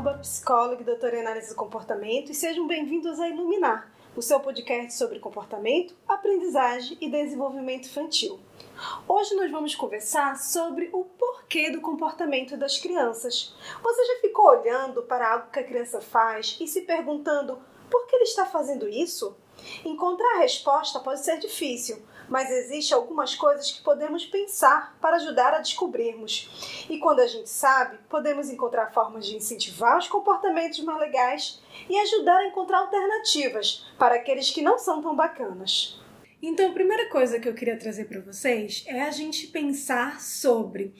Borba, psicóloga e doutora em análise do comportamento, e sejam bem-vindos a Iluminar, o seu podcast sobre comportamento, aprendizagem e desenvolvimento infantil. Hoje nós vamos conversar sobre o porquê do comportamento das crianças. Você já ficou olhando para algo que a criança faz e se perguntando por que ele está fazendo isso? Encontrar a resposta pode ser difícil, mas existem algumas coisas que podemos pensar para ajudar a descobrirmos. E quando a gente sabe, podemos encontrar formas de incentivar os comportamentos mais legais e ajudar a encontrar alternativas para aqueles que não são tão bacanas. Então, a primeira coisa que eu queria trazer para vocês é a gente pensar sobre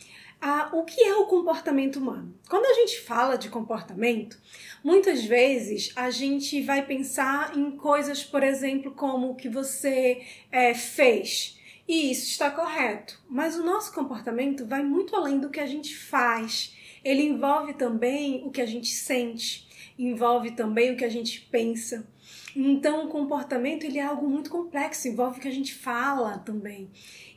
o que é o comportamento humano. Quando a gente fala de comportamento, muitas vezes a gente vai pensar em coisas, por exemplo, como o que você é, fez. E isso está correto. Mas o nosso comportamento vai muito além do que a gente faz. Ele envolve também o que a gente sente, envolve também o que a gente pensa. Então, o comportamento ele é algo muito complexo, envolve o que a gente fala também.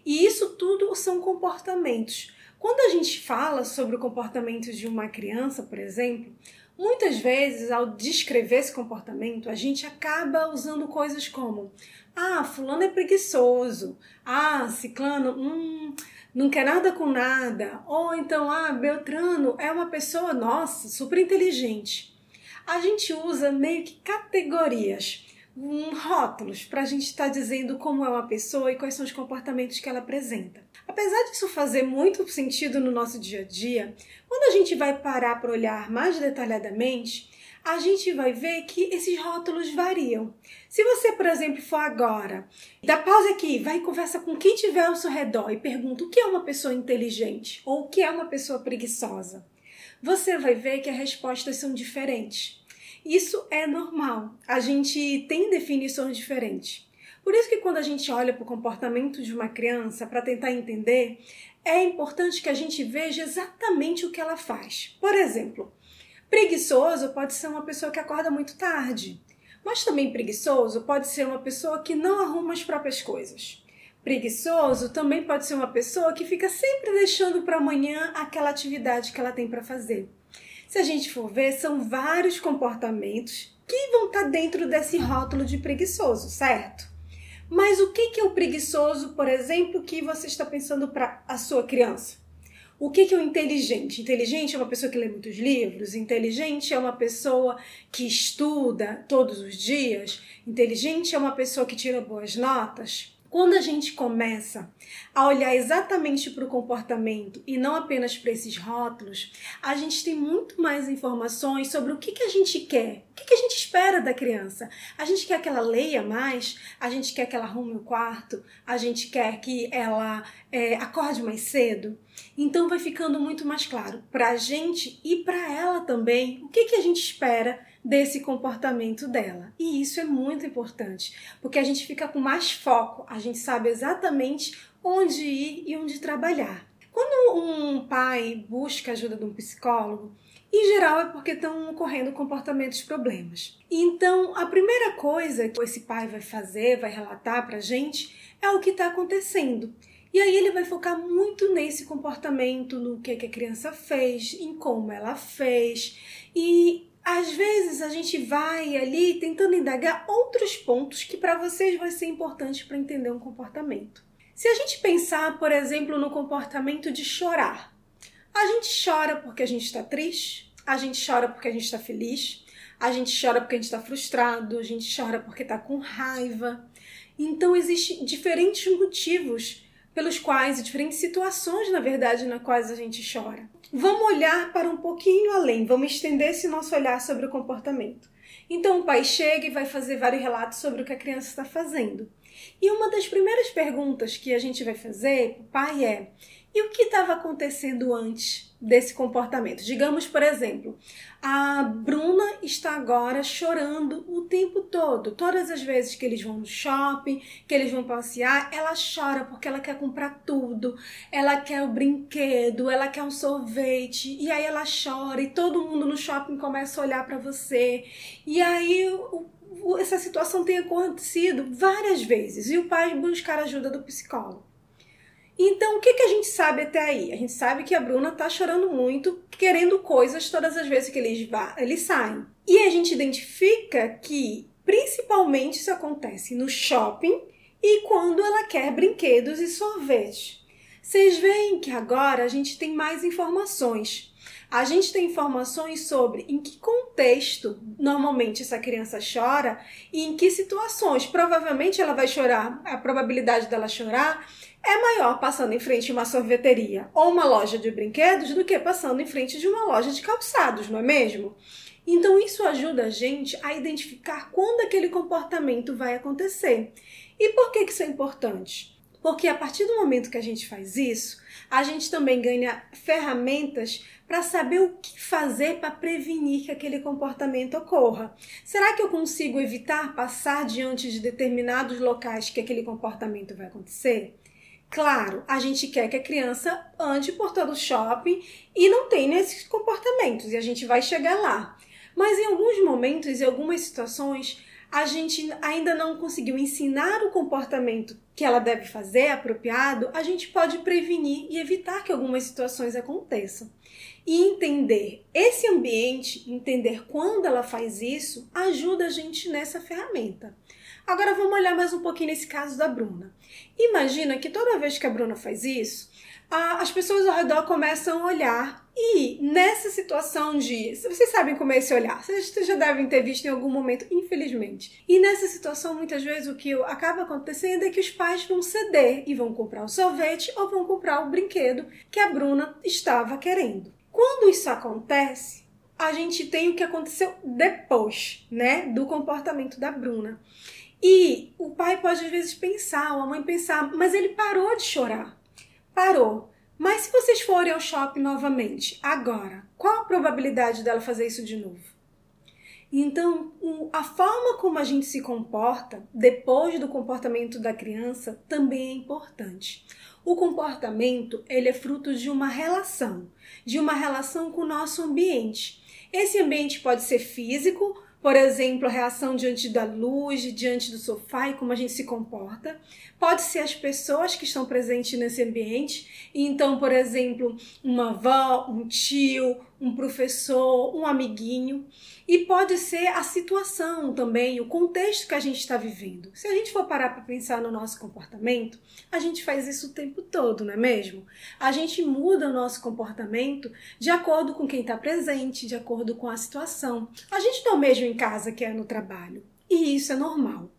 E isso tudo são comportamentos. Quando a gente fala sobre o comportamento de uma criança, por exemplo, muitas vezes ao descrever esse comportamento, a gente acaba usando coisas como: ah, fulano é preguiçoso, ah, ciclano, hum, não quer nada com nada, ou então, ah, Beltrano é uma pessoa, nossa, super inteligente. A gente usa meio que categorias um, rótulos para a gente estar tá dizendo como é uma pessoa e quais são os comportamentos que ela apresenta. Apesar disso fazer muito sentido no nosso dia a dia, quando a gente vai parar para olhar mais detalhadamente, a gente vai ver que esses rótulos variam. Se você, por exemplo, for agora, dá pausa aqui, vai e conversa com quem tiver ao seu redor e pergunta o que é uma pessoa inteligente ou o que é uma pessoa preguiçosa, você vai ver que as respostas são diferentes. Isso é normal. A gente tem definições diferentes. Por isso que quando a gente olha para o comportamento de uma criança para tentar entender, é importante que a gente veja exatamente o que ela faz. Por exemplo, preguiçoso pode ser uma pessoa que acorda muito tarde, mas também preguiçoso pode ser uma pessoa que não arruma as próprias coisas. Preguiçoso também pode ser uma pessoa que fica sempre deixando para amanhã aquela atividade que ela tem para fazer. Se a gente for ver, são vários comportamentos que vão estar tá dentro desse rótulo de preguiçoso, certo? Mas o que é o preguiçoso, por exemplo, que você está pensando para a sua criança? O que é o inteligente? Inteligente é uma pessoa que lê muitos livros, inteligente é uma pessoa que estuda todos os dias, inteligente é uma pessoa que tira boas notas. Quando a gente começa a olhar exatamente para o comportamento e não apenas para esses rótulos, a gente tem muito mais informações sobre o que, que a gente quer, o que, que a gente espera da criança. A gente quer que ela leia mais, a gente quer que ela arrume o quarto, a gente quer que ela é, acorde mais cedo. Então vai ficando muito mais claro para a gente e para ela também o que, que a gente espera desse comportamento dela. E isso é muito importante, porque a gente fica com mais foco, a gente sabe exatamente onde ir e onde trabalhar. Quando um pai busca ajuda de um psicólogo, em geral é porque estão ocorrendo comportamentos problemas. Então, a primeira coisa que esse pai vai fazer, vai relatar pra gente, é o que está acontecendo. E aí ele vai focar muito nesse comportamento, no que, que a criança fez, em como ela fez. E às vezes a gente vai ali tentando indagar outros pontos que para vocês vai ser importante para entender um comportamento. Se a gente pensar, por exemplo, no comportamento de chorar, a gente chora porque a gente está triste, a gente chora porque a gente está feliz, a gente chora porque a gente está frustrado, a gente chora porque está com raiva. Então existem diferentes motivos pelos quais, diferentes situações, na verdade, na quais a gente chora. Vamos olhar para um pouquinho além, vamos estender esse nosso olhar sobre o comportamento. Então o pai chega e vai fazer vários relatos sobre o que a criança está fazendo. E uma das primeiras perguntas que a gente vai fazer para o pai é: e o que estava acontecendo antes desse comportamento? Digamos, por exemplo, a Bruna está agora chorando o tempo todo. Todas as vezes que eles vão no shopping, que eles vão passear, ela chora porque ela quer comprar tudo. Ela quer o brinquedo, ela quer um sorvete. E aí ela chora e todo mundo no shopping começa a olhar para você. E aí o, essa situação tem acontecido várias vezes e o pai buscar ajuda do psicólogo. Então, o que, que a gente sabe até aí? A gente sabe que a Bruna tá chorando muito, querendo coisas todas as vezes que eles, eles saem. E a gente identifica que, principalmente, isso acontece no shopping e quando ela quer brinquedos e sorvete. Vocês veem que agora a gente tem mais informações a gente tem informações sobre em que contexto normalmente essa criança chora e em que situações. Provavelmente ela vai chorar, a probabilidade dela chorar é maior passando em frente a uma sorveteria ou uma loja de brinquedos do que passando em frente de uma loja de calçados, não é mesmo? Então isso ajuda a gente a identificar quando aquele comportamento vai acontecer. E por que isso é importante? Porque a partir do momento que a gente faz isso, a gente também ganha ferramentas para saber o que fazer para prevenir que aquele comportamento ocorra. Será que eu consigo evitar passar diante de determinados locais que aquele comportamento vai acontecer? Claro, a gente quer que a criança ande por todo o shopping e não tenha esses comportamentos, e a gente vai chegar lá. Mas em alguns momentos, em algumas situações, a gente ainda não conseguiu ensinar o comportamento que ela deve fazer apropriado, a gente pode prevenir e evitar que algumas situações aconteçam. E entender esse ambiente, entender quando ela faz isso, ajuda a gente nessa ferramenta. Agora vamos olhar mais um pouquinho nesse caso da Bruna. Imagina que toda vez que a Bruna faz isso, as pessoas ao redor começam a olhar e nessa situação de. Vocês sabem como é esse olhar, vocês já devem ter visto em algum momento, infelizmente. E nessa situação, muitas vezes, o que acaba acontecendo é que os pais vão ceder e vão comprar o sorvete ou vão comprar o brinquedo que a Bruna estava querendo. Quando isso acontece, a gente tem o que aconteceu depois, né, do comportamento da Bruna. E o pai pode às vezes pensar, ou a mãe pensar, mas ele parou de chorar. Parou. Mas se vocês forem ao shopping novamente, agora, qual a probabilidade dela fazer isso de novo? Então, a forma como a gente se comporta depois do comportamento da criança também é importante. O comportamento, ele é fruto de uma relação, de uma relação com o nosso ambiente. Esse ambiente pode ser físico, por exemplo, a reação diante da luz, diante do sofá e como a gente se comporta. Pode ser as pessoas que estão presentes nesse ambiente. Então, por exemplo, uma avó, um tio, um professor, um amiguinho. E pode ser a situação também, o contexto que a gente está vivendo. Se a gente for parar para pensar no nosso comportamento, a gente faz isso o tempo todo, não é mesmo? A gente muda o nosso comportamento de acordo com quem está presente, de acordo com a situação. A gente não é o mesmo em casa que é no trabalho. E isso é normal.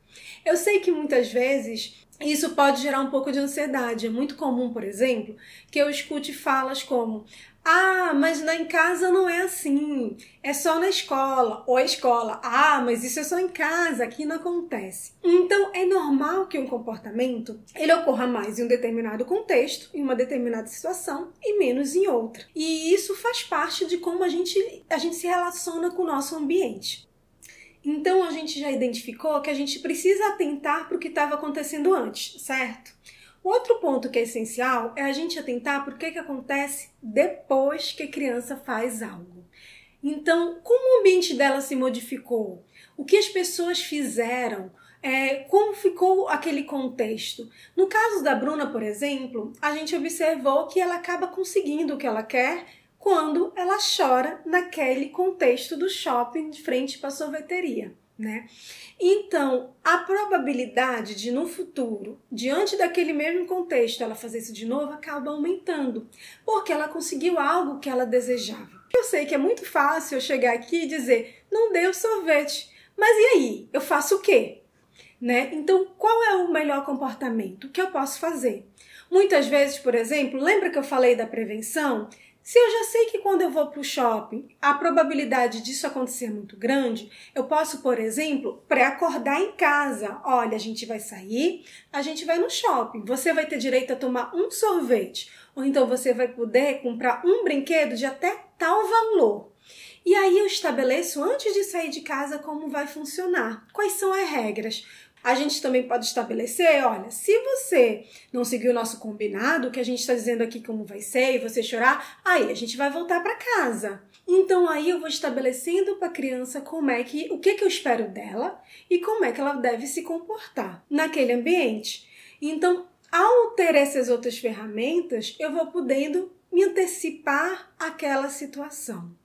Eu sei que muitas vezes isso pode gerar um pouco de ansiedade. É muito comum, por exemplo, que eu escute falas como: ah, mas lá em casa não é assim. É só na escola. Ou a escola. Ah, mas isso é só em casa. Aqui não acontece. Então, é normal que um comportamento ele ocorra mais em um determinado contexto, em uma determinada situação, e menos em outra. E isso faz parte de como a gente, a gente se relaciona com o nosso ambiente. Então, a gente já identificou que a gente precisa atentar para o que estava acontecendo antes, certo? Outro ponto que é essencial é a gente atentar o que, que acontece depois que a criança faz algo. Então, como o ambiente dela se modificou? O que as pessoas fizeram? É, como ficou aquele contexto? No caso da Bruna, por exemplo, a gente observou que ela acaba conseguindo o que ela quer quando ela chora naquele contexto do shopping de frente para a sorveteria né? Então, a probabilidade de no futuro, diante daquele mesmo contexto, ela fazer isso de novo acaba aumentando, porque ela conseguiu algo que ela desejava. Eu sei que é muito fácil eu chegar aqui e dizer: "Não deu sorvete". Mas e aí? Eu faço o quê? Né? Então, qual é o melhor comportamento? O que eu posso fazer? Muitas vezes, por exemplo, lembra que eu falei da prevenção? Se eu já sei que quando eu vou para o shopping a probabilidade disso acontecer é muito grande, eu posso, por exemplo, pré-acordar em casa. Olha, a gente vai sair, a gente vai no shopping. Você vai ter direito a tomar um sorvete, ou então você vai poder comprar um brinquedo de até tal valor. E aí eu estabeleço antes de sair de casa como vai funcionar. Quais são as regras? A gente também pode estabelecer, olha, se você não seguir o nosso combinado, que a gente está dizendo aqui como vai ser, e você chorar, aí a gente vai voltar para casa. Então aí eu vou estabelecendo para a criança como é que, o que, que eu espero dela e como é que ela deve se comportar naquele ambiente. Então ao ter essas outras ferramentas, eu vou podendo me antecipar àquela situação.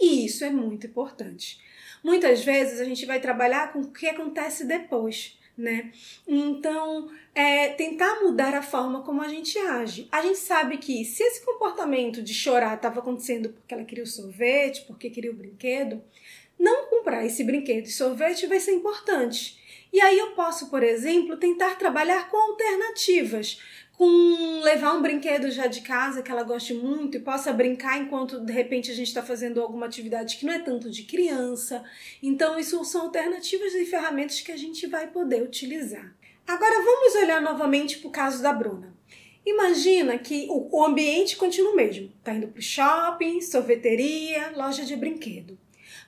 E isso é muito importante. Muitas vezes a gente vai trabalhar com o que acontece depois, né? Então, é tentar mudar a forma como a gente age. A gente sabe que se esse comportamento de chorar estava acontecendo porque ela queria o sorvete, porque queria o brinquedo, não comprar esse brinquedo e sorvete vai ser importante. E aí eu posso, por exemplo, tentar trabalhar com alternativas com levar um brinquedo já de casa que ela goste muito e possa brincar enquanto de repente a gente está fazendo alguma atividade que não é tanto de criança. Então, isso são alternativas e ferramentas que a gente vai poder utilizar. Agora, vamos olhar novamente para o caso da Bruna. Imagina que o ambiente continua o mesmo. Tá indo para o shopping, sorveteria, loja de brinquedo.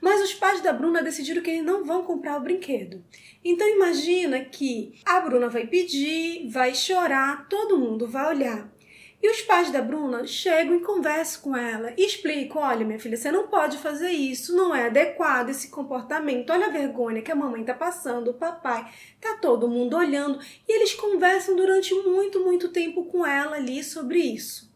Mas os pais da Bruna decidiram que eles não vão comprar o brinquedo. Então imagina que a Bruna vai pedir, vai chorar, todo mundo vai olhar. E os pais da Bruna chegam e conversam com ela e explicam: olha, minha filha, você não pode fazer isso, não é adequado esse comportamento. Olha a vergonha que a mamãe está passando, o papai, tá todo mundo olhando. E eles conversam durante muito, muito tempo com ela ali sobre isso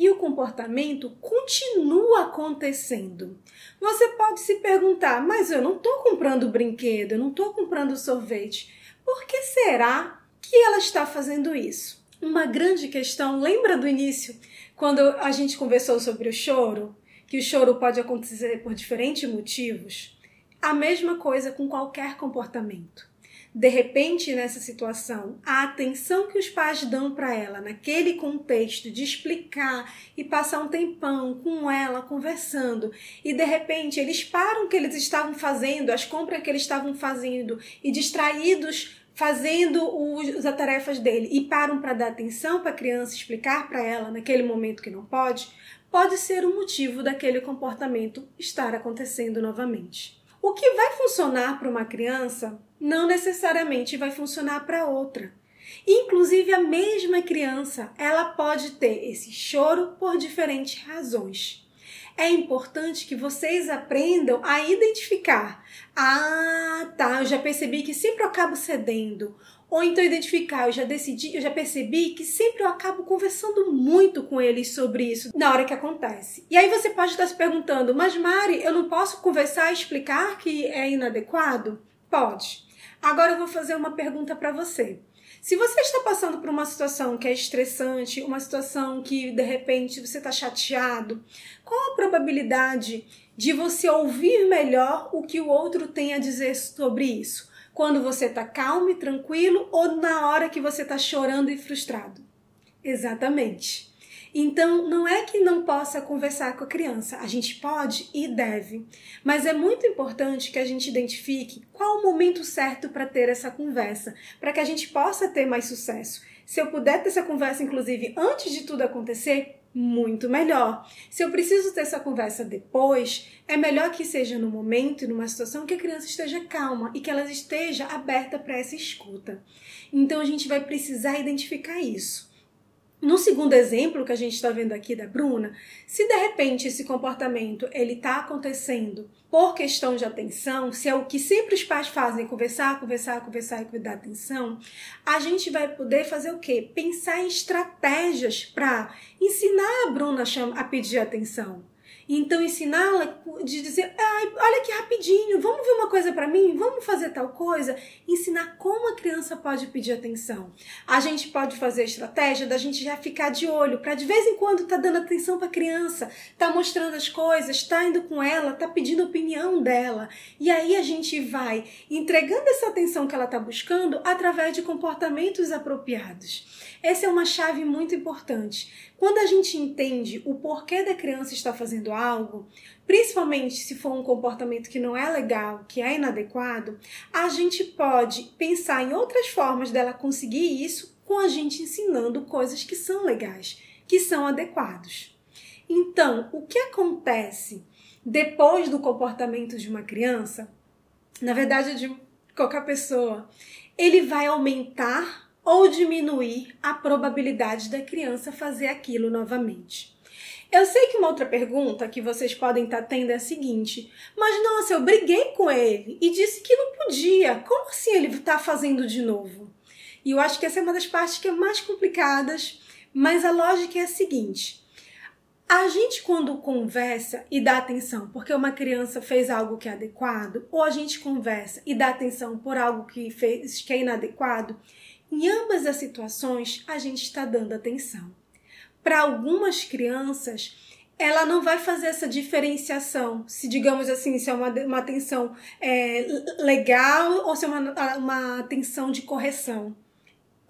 e o comportamento continua acontecendo. Você pode se perguntar, mas eu não estou comprando brinquedo, eu não estou comprando sorvete. Por que será que ela está fazendo isso? Uma grande questão, lembra do início, quando a gente conversou sobre o choro? Que o choro pode acontecer por diferentes motivos? A mesma coisa com qualquer comportamento de repente nessa situação, a atenção que os pais dão para ela naquele contexto de explicar e passar um tempão com ela conversando e de repente eles param o que eles estavam fazendo, as compras que eles estavam fazendo e distraídos fazendo os, as tarefas dele e param para dar atenção para a criança, explicar para ela naquele momento que não pode, pode ser o motivo daquele comportamento estar acontecendo novamente. O que vai funcionar para uma criança não necessariamente vai funcionar para outra. Inclusive a mesma criança, ela pode ter esse choro por diferentes razões. É importante que vocês aprendam a identificar. Ah, tá, eu já percebi que sempre eu acabo cedendo. Ou então identificar, eu já decidi, eu já percebi que sempre eu acabo conversando muito com eles sobre isso na hora que acontece. E aí você pode estar se perguntando, mas Mari, eu não posso conversar e explicar que é inadequado? Pode. Agora eu vou fazer uma pergunta para você. Se você está passando por uma situação que é estressante, uma situação que de repente você está chateado, qual a probabilidade de você ouvir melhor o que o outro tem a dizer sobre isso? Quando você está calmo e tranquilo ou na hora que você está chorando e frustrado? Exatamente. Então, não é que não possa conversar com a criança, a gente pode e deve, mas é muito importante que a gente identifique qual o momento certo para ter essa conversa, para que a gente possa ter mais sucesso. Se eu puder ter essa conversa, inclusive, antes de tudo acontecer, muito melhor. Se eu preciso ter essa conversa depois, é melhor que seja no momento e numa situação que a criança esteja calma e que ela esteja aberta para essa escuta. Então a gente vai precisar identificar isso. No segundo exemplo que a gente está vendo aqui da Bruna, se de repente esse comportamento ele está acontecendo por questão de atenção, se é o que sempre os pais fazem, conversar, conversar, conversar e dar atenção, a gente vai poder fazer o quê? Pensar em estratégias para ensinar a Bruna a pedir atenção. Então ensiná-la de dizer, ai, olha que rapidinho, vamos ver uma coisa para mim, vamos fazer tal coisa, ensinar como a criança pode pedir atenção. A gente pode fazer a estratégia da gente já ficar de olho para de vez em quando tá dando atenção para a criança, tá mostrando as coisas, tá indo com ela, tá pedindo opinião dela. E aí a gente vai entregando essa atenção que ela tá buscando através de comportamentos apropriados. Essa é uma chave muito importante. Quando a gente entende o porquê da criança estar fazendo algo, principalmente se for um comportamento que não é legal, que é inadequado, a gente pode pensar em outras formas dela conseguir isso com a gente ensinando coisas que são legais, que são adequados. Então, o que acontece depois do comportamento de uma criança, na verdade de qualquer pessoa, ele vai aumentar ou diminuir a probabilidade da criança fazer aquilo novamente. Eu sei que uma outra pergunta que vocês podem estar tendo é a seguinte: mas nossa, eu briguei com ele e disse que não podia. Como assim ele está fazendo de novo? E eu acho que essa é uma das partes que é mais complicadas, mas a lógica é a seguinte: a gente, quando conversa e dá atenção porque uma criança fez algo que é adequado, ou a gente conversa e dá atenção por algo que fez que é inadequado, em ambas as situações a gente está dando atenção. Para algumas crianças, ela não vai fazer essa diferenciação, se digamos assim, se é uma, uma atenção é, legal ou se é uma, uma atenção de correção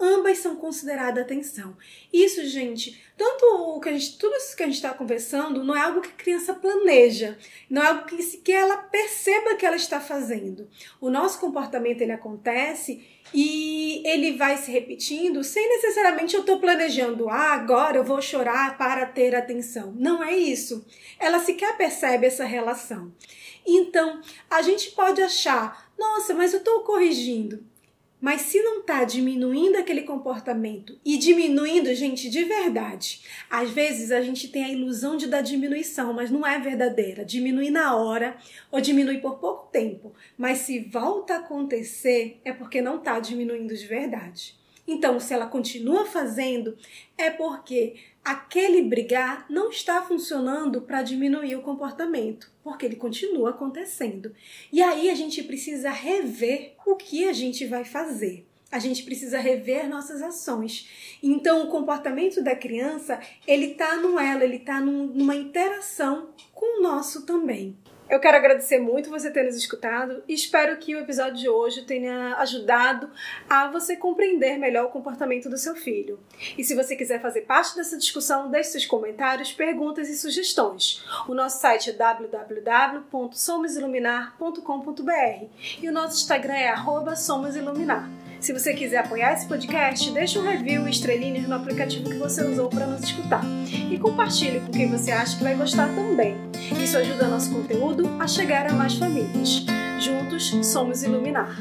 ambas são consideradas atenção. Isso, gente, tanto o que a gente, tudo isso que a gente está conversando não é algo que a criança planeja, não é algo que, que ela perceba que ela está fazendo. O nosso comportamento ele acontece e ele vai se repetindo sem necessariamente eu estou planejando, ah, agora eu vou chorar para ter atenção. Não é isso. Ela sequer percebe essa relação. Então, a gente pode achar, nossa, mas eu estou corrigindo. Mas se não está diminuindo aquele comportamento e diminuindo, gente, de verdade, às vezes a gente tem a ilusão de dar diminuição, mas não é verdadeira. Diminui na hora ou diminui por pouco tempo. Mas se volta a acontecer, é porque não está diminuindo de verdade. Então, se ela continua fazendo, é porque aquele brigar não está funcionando para diminuir o comportamento, porque ele continua acontecendo. E aí a gente precisa rever o que a gente vai fazer. A gente precisa rever nossas ações. Então, o comportamento da criança, ele tá no ela, ele tá num, numa interação com o nosso também. Eu quero agradecer muito você ter nos escutado e espero que o episódio de hoje tenha ajudado a você compreender melhor o comportamento do seu filho. E se você quiser fazer parte dessa discussão, deixe seus comentários, perguntas e sugestões. O nosso site é www.somosiluminar.com.br e o nosso Instagram é @somosiluminar. Se você quiser apoiar esse podcast, deixe um review e no aplicativo que você usou para nos escutar. E compartilhe com quem você acha que vai gostar também. Isso ajuda nosso conteúdo a chegar a mais famílias. Juntos somos iluminar.